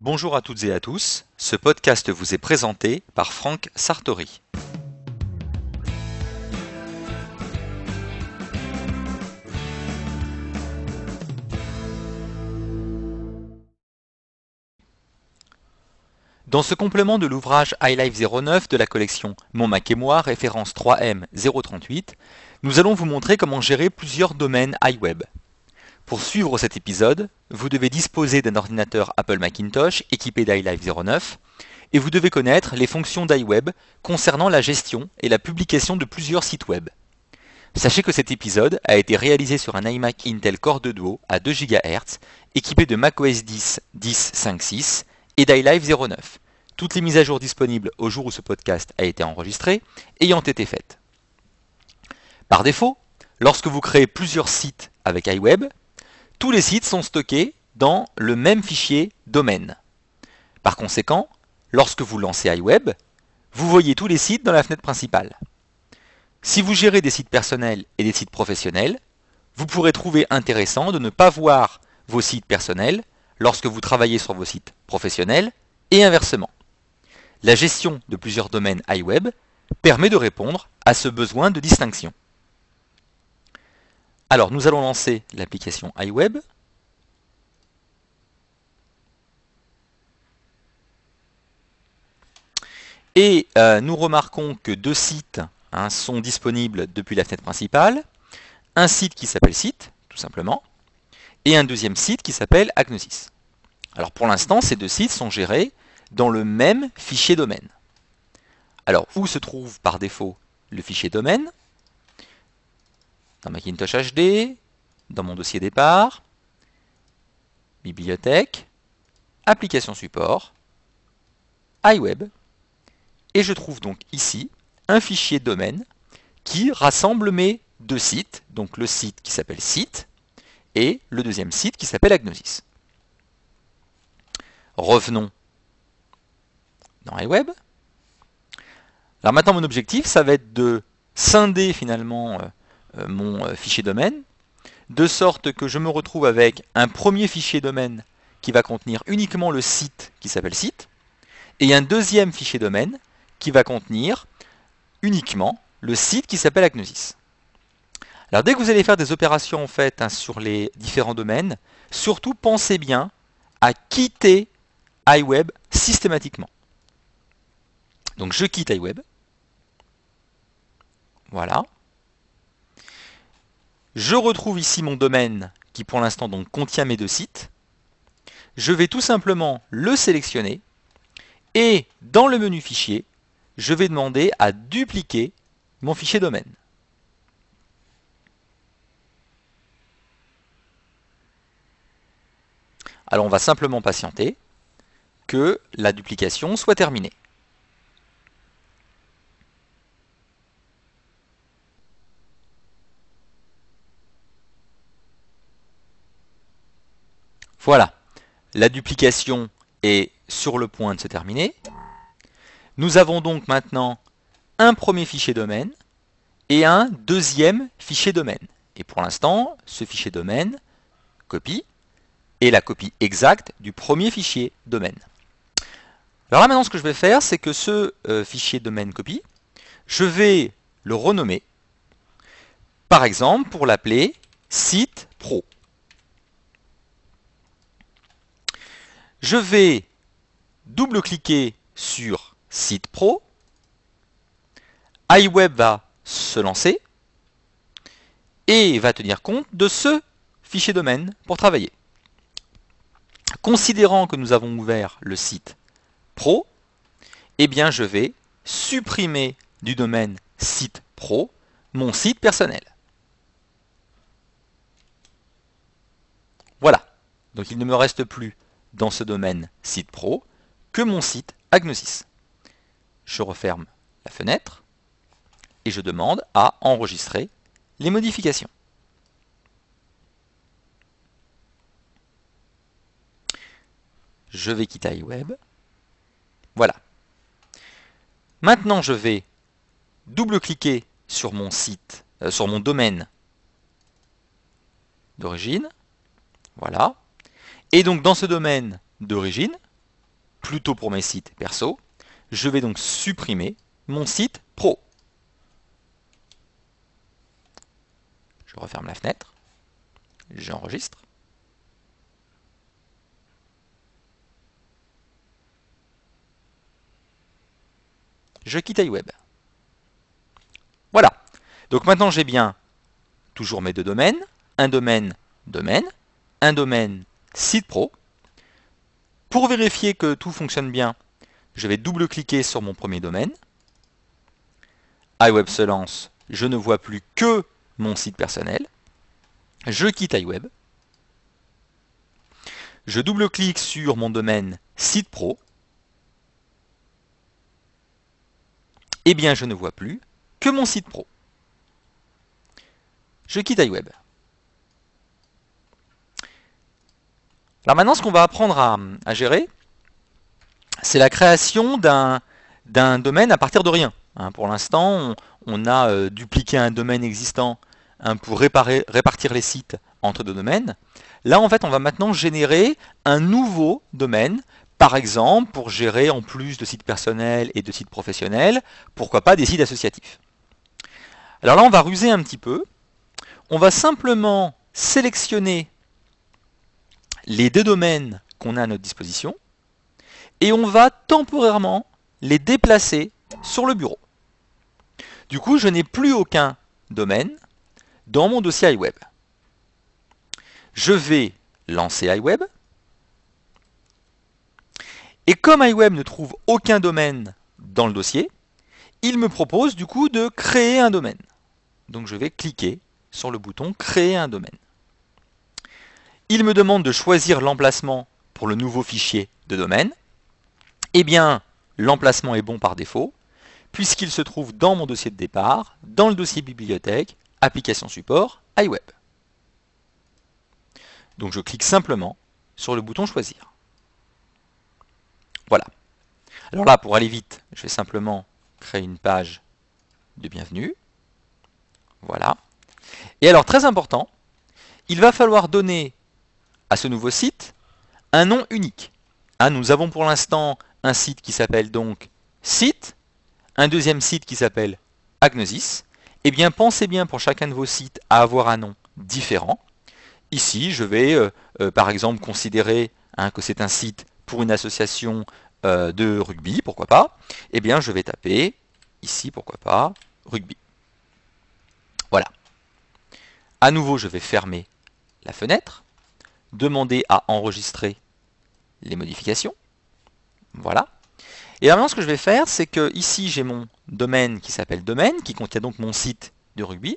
Bonjour à toutes et à tous, ce podcast vous est présenté par Franck Sartori. Dans ce complément de l'ouvrage iLife 09 de la collection Mon Mac et moi, référence 3M 038, nous allons vous montrer comment gérer plusieurs domaines iWeb. Pour suivre cet épisode, vous devez disposer d'un ordinateur Apple Macintosh équipé d'iLife 09 et vous devez connaître les fonctions d'iWeb concernant la gestion et la publication de plusieurs sites web. Sachez que cet épisode a été réalisé sur un iMac Intel Core 2 Duo à 2 GHz équipé de macOS 10 10.5.6 et d'iLife 09. Toutes les mises à jour disponibles au jour où ce podcast a été enregistré ayant été faites. Par défaut, lorsque vous créez plusieurs sites avec iWeb, tous les sites sont stockés dans le même fichier domaine. Par conséquent, lorsque vous lancez iWeb, vous voyez tous les sites dans la fenêtre principale. Si vous gérez des sites personnels et des sites professionnels, vous pourrez trouver intéressant de ne pas voir vos sites personnels lorsque vous travaillez sur vos sites professionnels et inversement. La gestion de plusieurs domaines iWeb permet de répondre à ce besoin de distinction. Alors, nous allons lancer l'application iWeb. Et euh, nous remarquons que deux sites hein, sont disponibles depuis la fenêtre principale. Un site qui s'appelle site, tout simplement, et un deuxième site qui s'appelle Agnosis. Alors pour l'instant, ces deux sites sont gérés dans le même fichier domaine. Alors, où se trouve par défaut le fichier domaine? Dans Macintosh HD, dans mon dossier départ, bibliothèque, application support, iWeb, et je trouve donc ici un fichier domaine qui rassemble mes deux sites, donc le site qui s'appelle site et le deuxième site qui s'appelle Agnosis. Revenons dans iWeb. Alors maintenant mon objectif ça va être de scinder finalement euh, mon euh, fichier domaine, de sorte que je me retrouve avec un premier fichier domaine qui va contenir uniquement le site qui s'appelle site, et un deuxième fichier domaine qui va contenir uniquement le site qui s'appelle Agnosis. Alors dès que vous allez faire des opérations en fait hein, sur les différents domaines, surtout pensez bien à quitter iWeb systématiquement. Donc je quitte iWeb. Voilà. Je retrouve ici mon domaine qui pour l'instant contient mes deux sites. Je vais tout simplement le sélectionner et dans le menu fichier, je vais demander à dupliquer mon fichier domaine. Alors on va simplement patienter que la duplication soit terminée. Voilà, la duplication est sur le point de se terminer. Nous avons donc maintenant un premier fichier domaine et un deuxième fichier domaine. Et pour l'instant, ce fichier domaine, copie, est la copie exacte du premier fichier domaine. Alors là maintenant ce que je vais faire, c'est que ce euh, fichier domaine copie, je vais le renommer, par exemple pour l'appeler site pro. Je vais double-cliquer sur Site Pro. iWeb va se lancer et va tenir compte de ce fichier domaine pour travailler. Considérant que nous avons ouvert le site Pro, eh bien je vais supprimer du domaine site Pro mon site personnel. Voilà. Donc il ne me reste plus dans ce domaine site pro que mon site Agnosis. Je referme la fenêtre et je demande à enregistrer les modifications. Je vais quitter iWeb. Voilà. Maintenant, je vais double-cliquer sur mon site, euh, sur mon domaine d'origine. Voilà. Et donc dans ce domaine d'origine, plutôt pour mes sites perso. Je vais donc supprimer mon site pro. Je referme la fenêtre. J'enregistre. Je quitte iWeb. Voilà. Donc maintenant j'ai bien toujours mes deux domaines. Un domaine domaine, un domaine site pro. Pour vérifier que tout fonctionne bien, je vais double-cliquer sur mon premier domaine. iWeb se lance, je ne vois plus que mon site personnel. Je quitte iWeb. Je double-clique sur mon domaine site pro. Eh bien, je ne vois plus que mon site pro. Je quitte iWeb. Alors maintenant, ce qu'on va apprendre à, gérer, c'est la création d'un domaine à partir de rien. Hein. pour l'instant, on, a euh, dupliqué un domaine existant hein, pour répartir les sites entre deux domaines. Là, en fait, on va maintenant générer un nouveau domaine, par exemple, pour gérer en plus de sites personnels et de sites professionnels, pourquoi pas des sites associatifs. Alors là, on va ruser un petit peu. On va simplement sélectionner les deux domaines qu'on a à notre disposition et on va temporairement les déplacer sur le bureau. Du coup, je n'ai plus aucun domaine dans mon dossier iWeb. Je vais lancer iWeb. Et comme iWeb ne trouve aucun domaine dans le dossier, il me propose du coup de créer un domaine. Donc je vais cliquer sur le bouton Créer un domaine. Il me demande de choisir l'emplacement pour le nouveau fichier de domaine. Eh bien, l'emplacement est bon par défaut, puisqu'il se trouve dans mon dossier de départ, dans le dossier bibliothèque, application support, iWeb. Donc je clique simplement sur le bouton choisir. Voilà. Alors là, pour aller vite, je vais simplement créer une page de bienvenue. Voilà. Et alors, très important, il va falloir donner à ce nouveau site un nom unique. Ah, nous avons pour l'instant un site qui s'appelle donc site, un deuxième site qui s'appelle Agnosis. Eh bien, pensez bien pour chacun de vos sites à avoir un nom différent. Ici, je vais euh, euh, par exemple considérer hein, que c'est un site pour une association euh, de rugby, pourquoi pas. Eh bien, je vais taper ici, pourquoi pas, rugby. Voilà. À nouveau, je vais fermer la fenêtre, demander à enregistrer les modifications. Voilà. Et maintenant, ce que je vais faire, c'est que ici, j'ai mon domaine qui s'appelle domaine, qui contient donc mon site de rugby.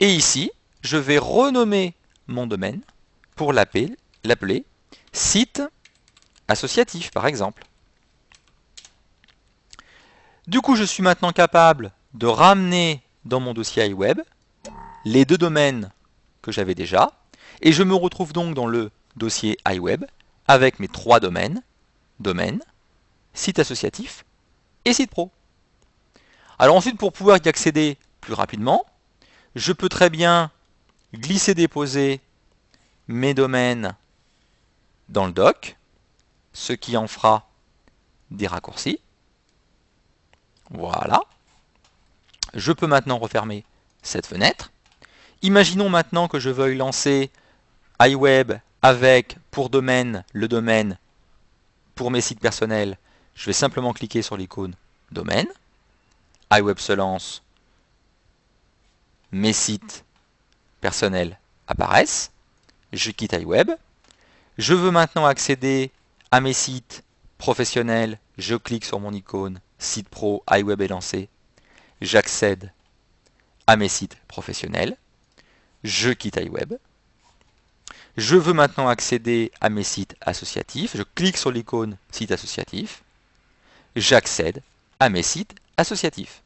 Et ici, je vais renommer mon domaine pour l'appeler site associatif, par exemple. Du coup, je suis maintenant capable de ramener dans mon dossier iWeb les deux domaines que j'avais déjà, et je me retrouve donc dans le dossier iWeb avec mes trois domaines, domaine, site associatif et site pro. Alors ensuite, pour pouvoir y accéder plus rapidement, je peux très bien glisser-déposer mes domaines dans le doc, ce qui en fera des raccourcis. Voilà. Je peux maintenant refermer cette fenêtre. Imaginons maintenant que je veuille lancer iWeb avec pour domaine le domaine pour mes sites personnels. Je vais simplement cliquer sur l'icône domaine. iWeb se lance. Mes sites personnels apparaissent. Je quitte iWeb. Je veux maintenant accéder à mes sites professionnels. Je clique sur mon icône site pro, iWeb est lancé. J'accède à mes sites professionnels je quitte iWeb. Je veux maintenant accéder à mes sites associatifs. Je clique sur l'icône site associatif. J'accède à mes sites associatifs.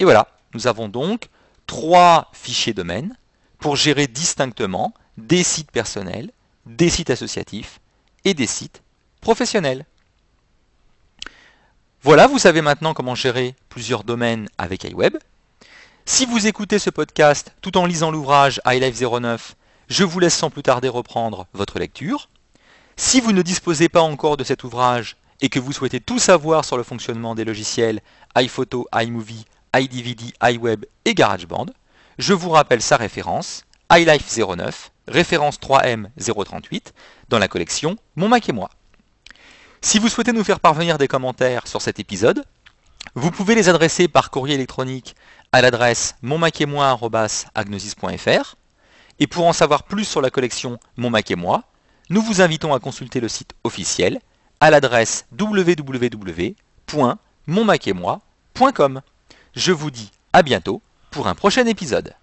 Et voilà, nous avons donc trois fichiers domaines pour gérer distinctement des sites personnels, des sites associatifs et des sites professionnels. Voilà, vous savez maintenant comment gérer plusieurs domaines avec iWeb. Si vous écoutez ce podcast tout en lisant l'ouvrage iLife 09, je vous laisse sans plus tarder reprendre votre lecture. Si vous ne disposez pas encore de cet ouvrage et que vous souhaitez tout savoir sur le fonctionnement des logiciels iPhoto, iMovie, iDVD, iWeb et GarageBand, je vous rappelle sa référence, iLife 09, référence 3M038, dans la collection Mon Mac et moi. Si vous souhaitez nous faire parvenir des commentaires sur cet épisode, vous pouvez les adresser par courrier électronique à l'adresse monmacetmoi.agnosis.fr et pour en savoir plus sur la collection Mon Mac et moi, nous vous invitons à consulter le site officiel à l'adresse www.monmacetmoi.com. Je vous dis à bientôt pour un prochain épisode.